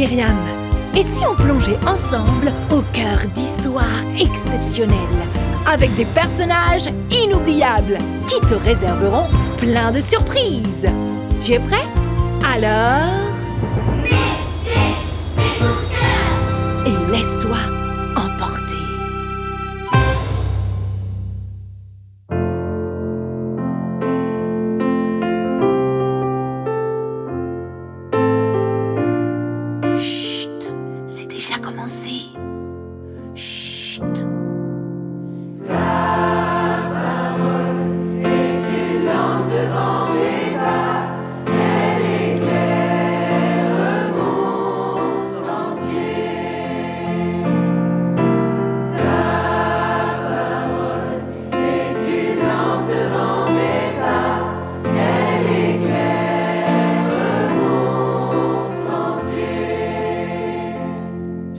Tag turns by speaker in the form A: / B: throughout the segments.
A: Myriam. Et si on plongeait ensemble au cœur d'histoires exceptionnelles, avec des personnages inoubliables qui te réserveront plein de surprises Tu es prêt? Alors... Et laisse-toi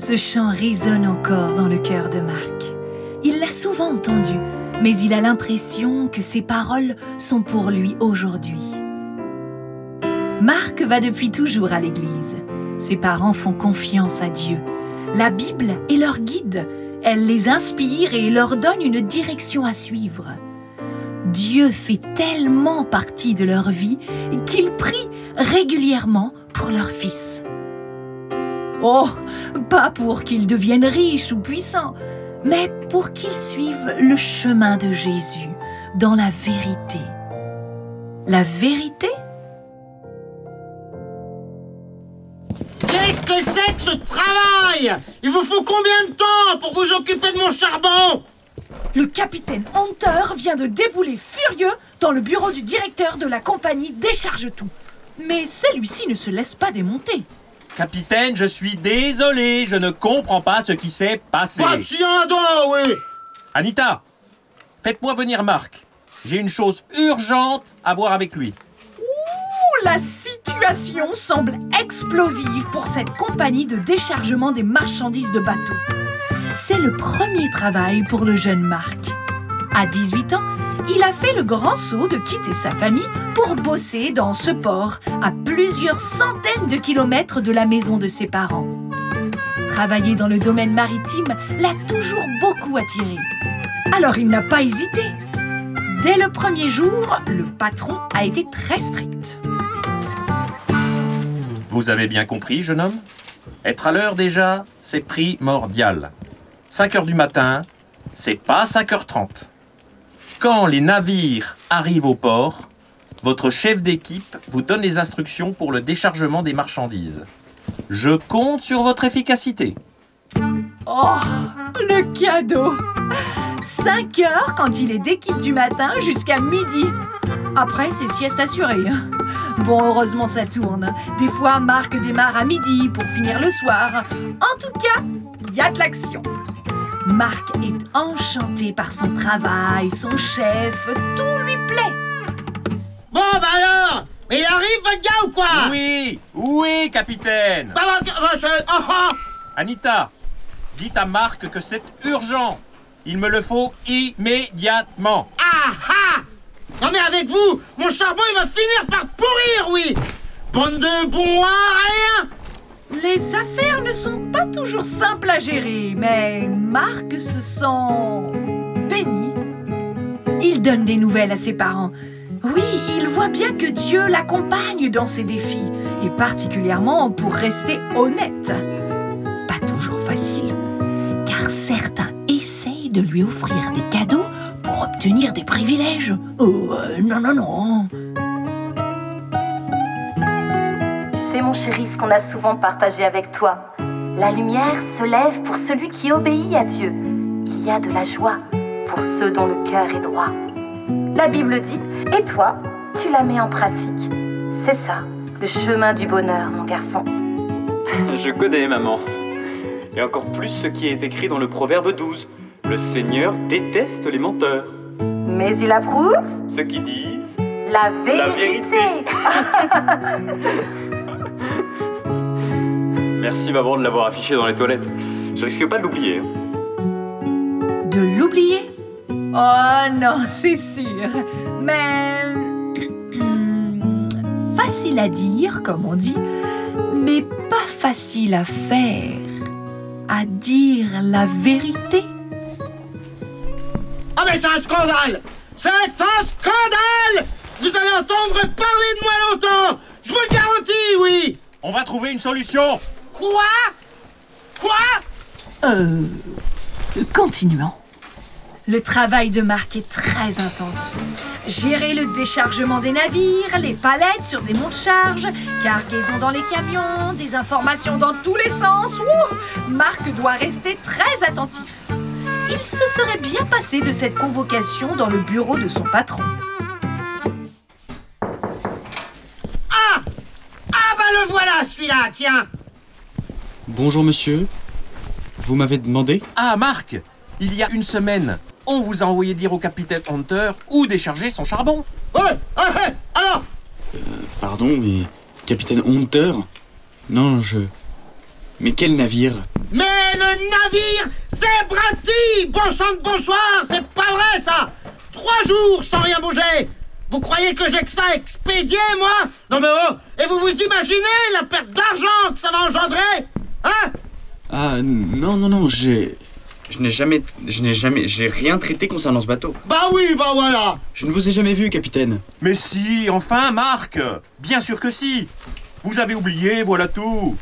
A: Ce chant résonne encore dans le cœur de Marc. Il l'a souvent entendu, mais il a l'impression que ses paroles sont pour lui aujourd'hui. Marc va depuis toujours à l'église. Ses parents font confiance à Dieu. La Bible est leur guide. Elle les inspire et leur donne une direction à suivre. Dieu fait tellement partie de leur vie qu'ils prient régulièrement pour leur fils. Oh, pas pour qu'ils deviennent riches ou puissants, mais pour qu'ils suivent le chemin de Jésus dans la vérité. La vérité?
B: Qu'est-ce que c'est que ce travail? Il vous faut combien de temps pour vous occuper de mon charbon?
C: Le capitaine Hunter vient de débouler furieux dans le bureau du directeur de la compagnie Décharge Tout. Mais celui-ci ne se laisse pas démonter.
D: Capitaine, je suis désolé, je ne comprends pas ce qui s'est passé.
B: Bah tiens donc, oui
D: Anita, faites-moi venir Marc. J'ai une chose urgente à voir avec lui.
C: Ouh, la situation semble explosive pour cette compagnie de déchargement des marchandises de bateaux. C'est le premier travail pour le jeune Marc. À 18 ans, il a fait le grand saut de quitter sa famille pour bosser dans ce port à plusieurs centaines de kilomètres de la maison de ses parents. Travailler dans le domaine maritime l'a toujours beaucoup attiré. Alors il n'a pas hésité. Dès le premier jour, le patron a été très strict.
D: Vous avez bien compris, jeune homme? Être à l'heure déjà, c'est primordial. 5 heures du matin, c'est pas 5h30. Quand les navires arrivent au port, votre chef d'équipe vous donne les instructions pour le déchargement des marchandises. Je compte sur votre efficacité.
C: Oh, le cadeau 5 heures quand il est d'équipe du matin jusqu'à midi. Après, c'est sieste assurée. Bon, heureusement, ça tourne. Des fois, Marc démarre à midi pour finir le soir. En tout cas, il y a de l'action. Marc est enchanté par son travail, son chef, tout lui plaît.
B: Bon, bah alors Il arrive, votre gars, ou quoi?
D: Oui, oui, capitaine.
B: Bah, bah, bah, ah, ah.
D: Anita, dites à Marc que c'est urgent. Il me le faut immédiatement.
B: Ah ah Non mais avec vous, mon charbon il va finir par pourrir, oui Bande de bons à rien
C: Les affaires ne sont pas toujours simples à gérer, mais Marc se sent béni. Il donne des nouvelles à ses parents. Oui, il voit bien que Dieu l'accompagne dans ses défis, et particulièrement pour rester honnête. Pas toujours facile, car certains essayent de lui offrir des cadeaux pour obtenir des privilèges. Oh, euh, non, non, non.
E: C'est mon chéri ce qu'on a souvent partagé avec toi. La lumière se lève pour celui qui obéit à Dieu. Il y a de la joie pour ceux dont le cœur est droit. La Bible dit, et toi, tu la mets en pratique. C'est ça, le chemin du bonheur, mon garçon.
F: Je connais, maman. Et encore plus ce qui est écrit dans le Proverbe 12. Le Seigneur déteste les menteurs.
E: Mais il approuve
F: Ceux qui disent
E: la
F: La
E: vérité.
F: Merci, maman, de l'avoir affiché dans les toilettes. Je risque pas de l'oublier. hein.
C: De l'oublier? Oh non, c'est sûr. Mais... Facile à dire, comme on dit, mais pas facile à faire, à dire la vérité.
B: Ah mais c'est un scandale C'est un scandale Vous allez entendre parler de moi longtemps Je vous le garantis, oui
D: On va trouver une solution
B: Quoi? Quoi?
C: Euh. Continuons. Le travail de Marc est très intense. Gérer le déchargement des navires, les palettes sur des monts de charge, cargaison dans les camions, des informations dans tous les sens. Ouh Marc doit rester très attentif. Il se serait bien passé de cette convocation dans le bureau de son patron.
B: Ah Ah bah le voilà celui-là, tiens
F: Bonjour monsieur. Vous m'avez demandé
D: Ah, Marc Il y a une semaine, on vous a envoyé dire au capitaine Hunter où décharger son charbon.
B: Ouais ouais, ouais, Alors
F: Pardon, mais capitaine Hunter? Non, je. Mais quel navire?
B: Mais le navire, c'est Bratti Bon sang de bonsoir, c'est pas vrai ça Trois jours sans rien bouger Vous croyez que j'ai que ça à expédier, moi Non mais oh Et vous vous imaginez la perte d'argent que ça va engendrer? Hein
F: Ah non non non, j'ai. Je n'ai jamais. Je n'ai jamais. J'ai rien traité concernant ce bateau.
B: Bah oui, bah voilà
F: Je ne vous ai jamais vu, capitaine.
D: Mais si, enfin, Marc Bien sûr que si Vous avez oublié, voilà tout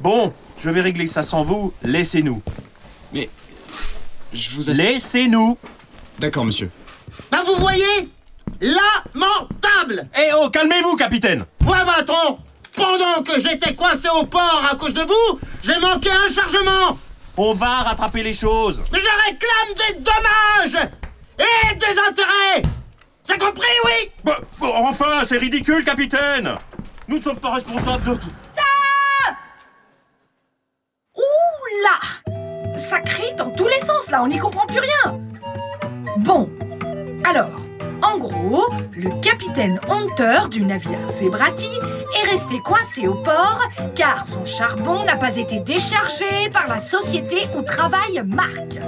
D: Bon, je vais régler ça sans vous, laissez-nous.
F: Mais. Je vous assure.
D: Laissez-nous
F: D'accord, monsieur.
B: Bah vous voyez? Lamentable
D: Eh oh, calmez-vous, capitaine
B: Ouais bah attends Pendant que j'étais coincé au port à cause de vous, j'ai manqué un chargement.
D: On va rattraper les choses.
B: Mais je réclame des dommages Et des intérêts. C'est compris, oui?
D: Bah, bah, Enfin, c'est ridicule, capitaine. Nous ne sommes pas responsables de tout.
C: Ouh là Ça crie dans tous les sens là, on n'y comprend plus rien. Bon, alors, le capitaine Hunter du navire Zebrati est resté coincé au port car son charbon n'a pas été déchargé par la société où travaille Marc.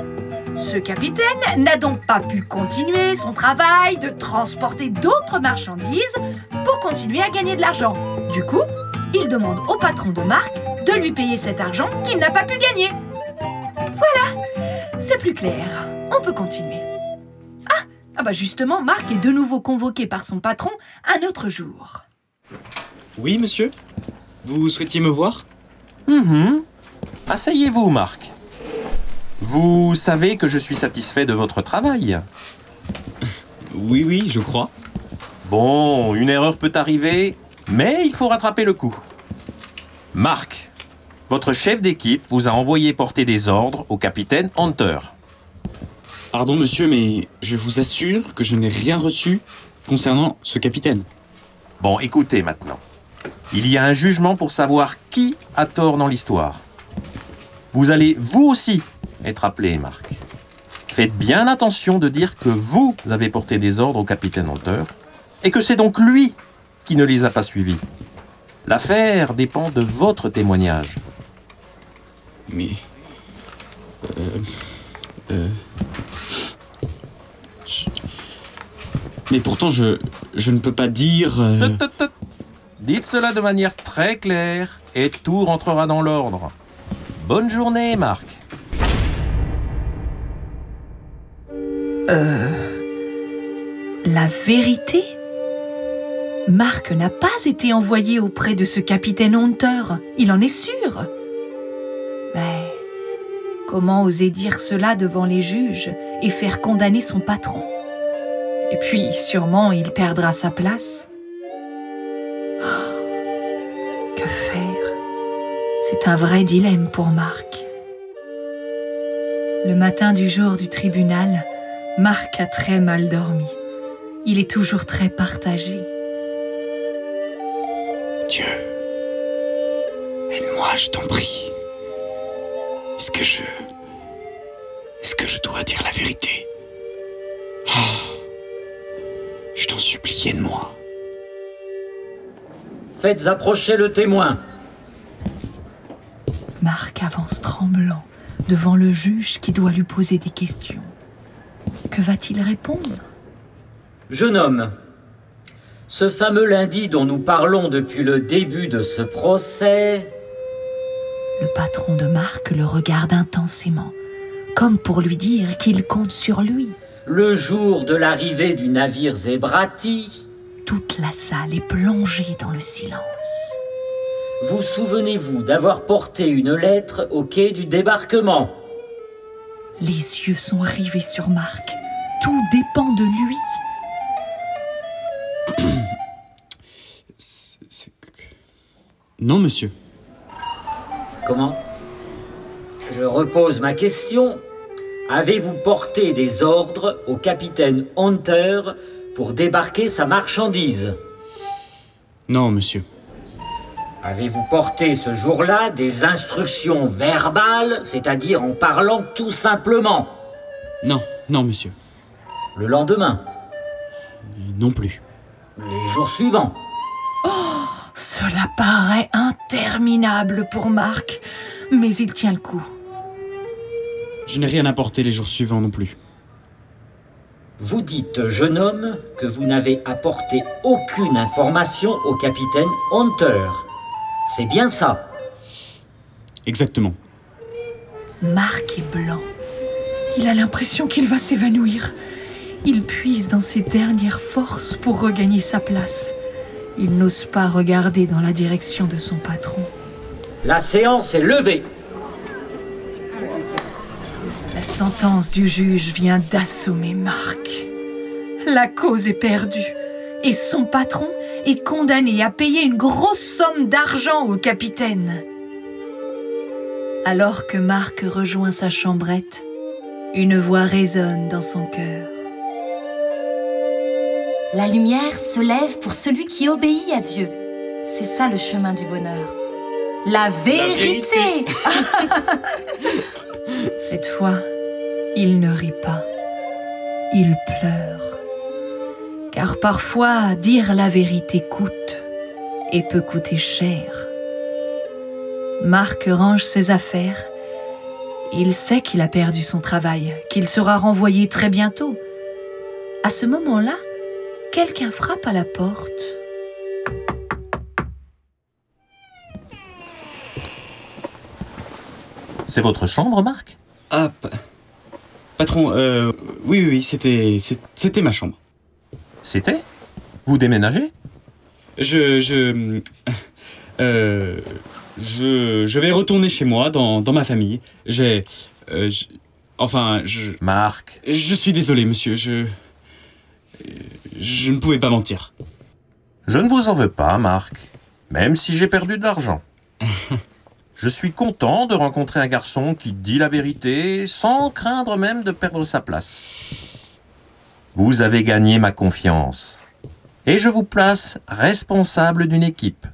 C: Ce capitaine n'a donc pas pu continuer son travail de transporter d'autres marchandises pour continuer à gagner de l'argent. Du coup, il demande au patron de Marc de lui payer cet argent qu'il n'a pas pu gagner. Voilà, c'est plus clair. On peut continuer. Ah, ah bah justement, Marc est de nouveau convoqué par son patron un autre jour.
F: Oui, monsieur Vous souhaitiez me voir?
D: Mhm. Asseyez-vous, Marc. Vous savez que je suis satisfait de votre travail.
F: Oui, oui, je crois.
D: Bon, une erreur peut arriver, mais il faut rattraper le coup. Marc, votre chef d'équipe vous a envoyé porter des ordres au capitaine Hunter.
F: Pardon, monsieur, mais je vous assure que je n'ai rien reçu concernant ce capitaine.
D: Bon, écoutez maintenant. Il y a un jugement pour savoir qui a tort dans l'histoire. Vous allez vous aussi être appelé, Marc. Faites bien attention de dire que vous avez porté des ordres au capitaine Hunter et que c'est donc lui qui ne les a pas suivis. L'affaire dépend de votre témoignage.
F: Mais. Euh. Euh. je- Mais pourtant, je. Je ne peux pas dire. euh.
D: Dites cela de manière très claire et tout rentrera dans l'ordre. Bonne journée, Marc.
C: La vérité? Marc n'a pas été envoyé auprès de ce capitaine Hunter, il en est sûr. Mais comment oser dire cela devant les juges et faire condamner son patron? Et puis, sûrement, il perdra sa place. Ah, que faire? C'est un vrai dilemme pour Marc. Le matin du jour du tribunal, Marc a très mal dormi. Il est toujours très partagé.
F: Dieu. Aide-moi, je t'en prie. Est-ce que je. Est-ce que je dois dire la vérité? Je t'en supplie, aide-moi.
G: Faites approcher le témoin.
C: Marc avance tremblant devant le juge qui doit lui poser des questions. Que va-t-il répondre?
G: Jeune homme, Ce fameux lundi dont nous parlons depuis le début de ce procès,
C: Le patron de Marc le regarde intensément, comme pour lui dire qu'il compte sur lui.
G: Le jour de l'arrivée du navire Zebrati,
C: Toute la salle est plongée dans le silence.
G: vous souvenez-vous d'avoir porté une lettre au quai du débarquement?
C: Les yeux sont rivés sur Marc. Tout dépend de lui.
F: Non, monsieur.
G: Comment? Je repose ma question. Avez-vous porté des ordres au capitaine Hunter pour débarquer sa marchandise
F: Non, monsieur.
G: Avez-vous porté ce jour-là des instructions verbales, c'est-à-dire en parlant tout simplement
F: Non, non, monsieur.
G: Le lendemain,
F: Non plus.
G: les jours suivants
C: Cela paraît interminable pour Marc, mais il tient le coup.
F: Je n'ai rien apporté les jours suivants non plus.
G: Vous dites, jeune homme, que vous n'avez apporté aucune information au capitaine Hunter. C'est bien ça
F: Exactement.
C: Marc est blanc. Il a l'impression qu'il va s'évanouir. Il puise dans ses dernières forces pour regagner sa place. Il n'ose pas regarder dans la direction de son patron.
G: La séance est levée.
C: La sentence du juge vient d'assommer Marc. La cause est perdue et son patron est condamné à payer une grosse somme d'argent au capitaine. Alors que Marc rejoint sa chambrette, une voix résonne dans son cœur.
E: La lumière se lève pour celui qui obéit à Dieu. C'est ça le chemin du bonheur. La vérité,
C: Cette fois, il ne rit pas, il pleure. Car parfois, dire la vérité coûte et peut coûter cher. Marc range ses affaires. Il sait qu'il a perdu son travail, qu'il sera renvoyé très bientôt. À ce moment-là, quelqu'un frappe à la porte.
D: C'est votre chambre, Marc?
F: Ah, pa- patron, euh, oui, oui, oui, c'était, c'était ma chambre.
D: C'était? Vous déménagez?
F: Je, je, euh, je, je vais retourner chez moi, dans, dans ma famille. J'ai, euh, enfin, je,
D: Marc,
F: je suis désolé, monsieur, je, je ne pouvais pas mentir.
D: je ne vous en veux pas, Marc, même si j'ai perdu de l'argent. Je suis content de rencontrer un garçon qui dit la vérité sans craindre même de perdre sa place. Vous avez gagné ma confiance. Et je vous place responsable d'une équipe.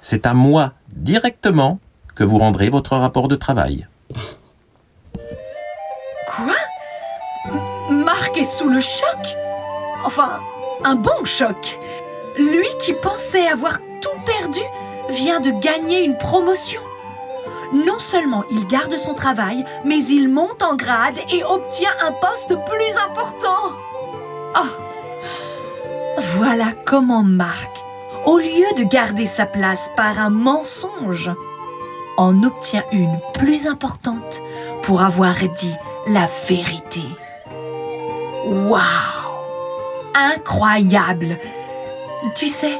D: C'est à moi, directement, que vous rendrez votre rapport de travail.
C: Quoi? Marc est sous le choc? Enfin, un bon choc. Lui qui pensait avoir tout perdu vient de gagner une promotion. Non seulement il garde son travail, mais il monte en grade et obtient un poste plus important. Ah Voilà comment Marc, au lieu de garder sa place par un mensonge, en obtient une plus importante pour avoir dit la vérité. Waouh Incroyable Tu sais,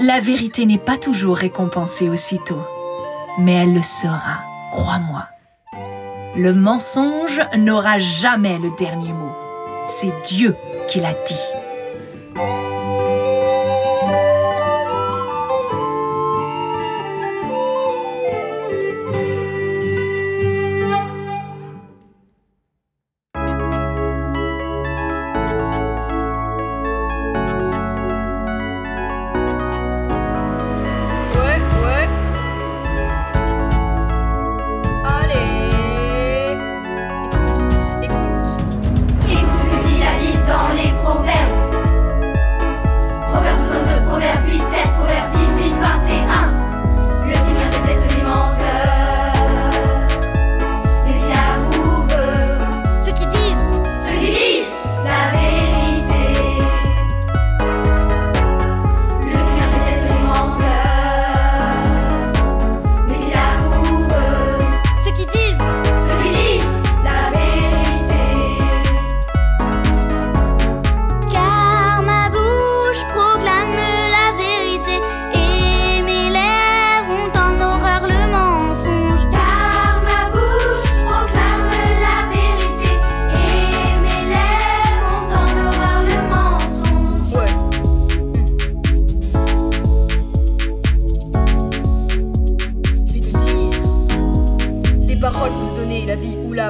C: la vérité n'est pas toujours récompensée aussitôt, mais elle le sera, crois-moi. Le mensonge n'aura jamais le dernier mot. C'est Dieu qui l'a dit.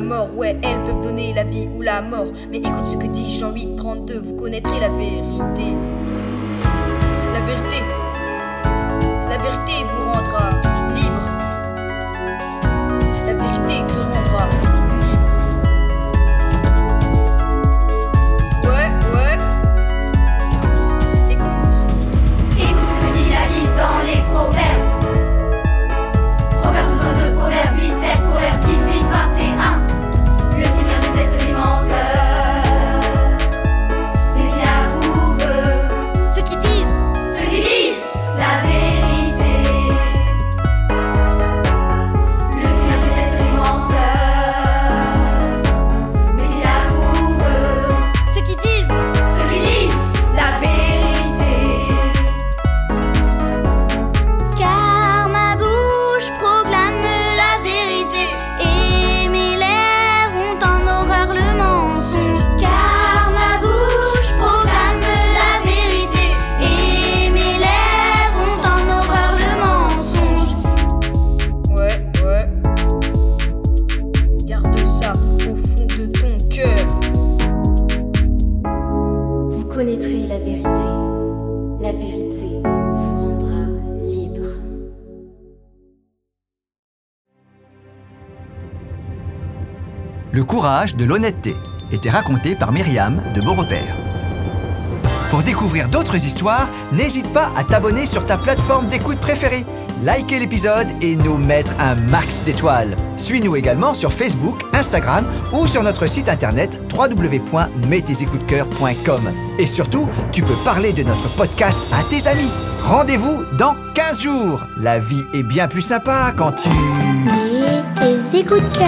E: Mort. Ouais, elles peuvent donner la vie ou la mort. Mais écoute ce que dit Jean 8, 32, vous connaîtrez la vérité. La vérité. La vérité vous de
H: l'honnêteté était raconté par Myriam de Beaurepaire. Pour découvrir d'autres histoires, n'hésite pas à t'abonner sur ta plateforme d'écoute préférée, liker l'épisode et nous mettre un max d'étoiles. Suis-nous également sur Facebook, Instagram ou sur notre site internet www.mettesécoutecœur.com. Et surtout, tu peux parler de notre podcast à tes amis. Rendez-vous dans 15 jours. La vie est bien plus sympa quand tu...
I: Et tes écoutes.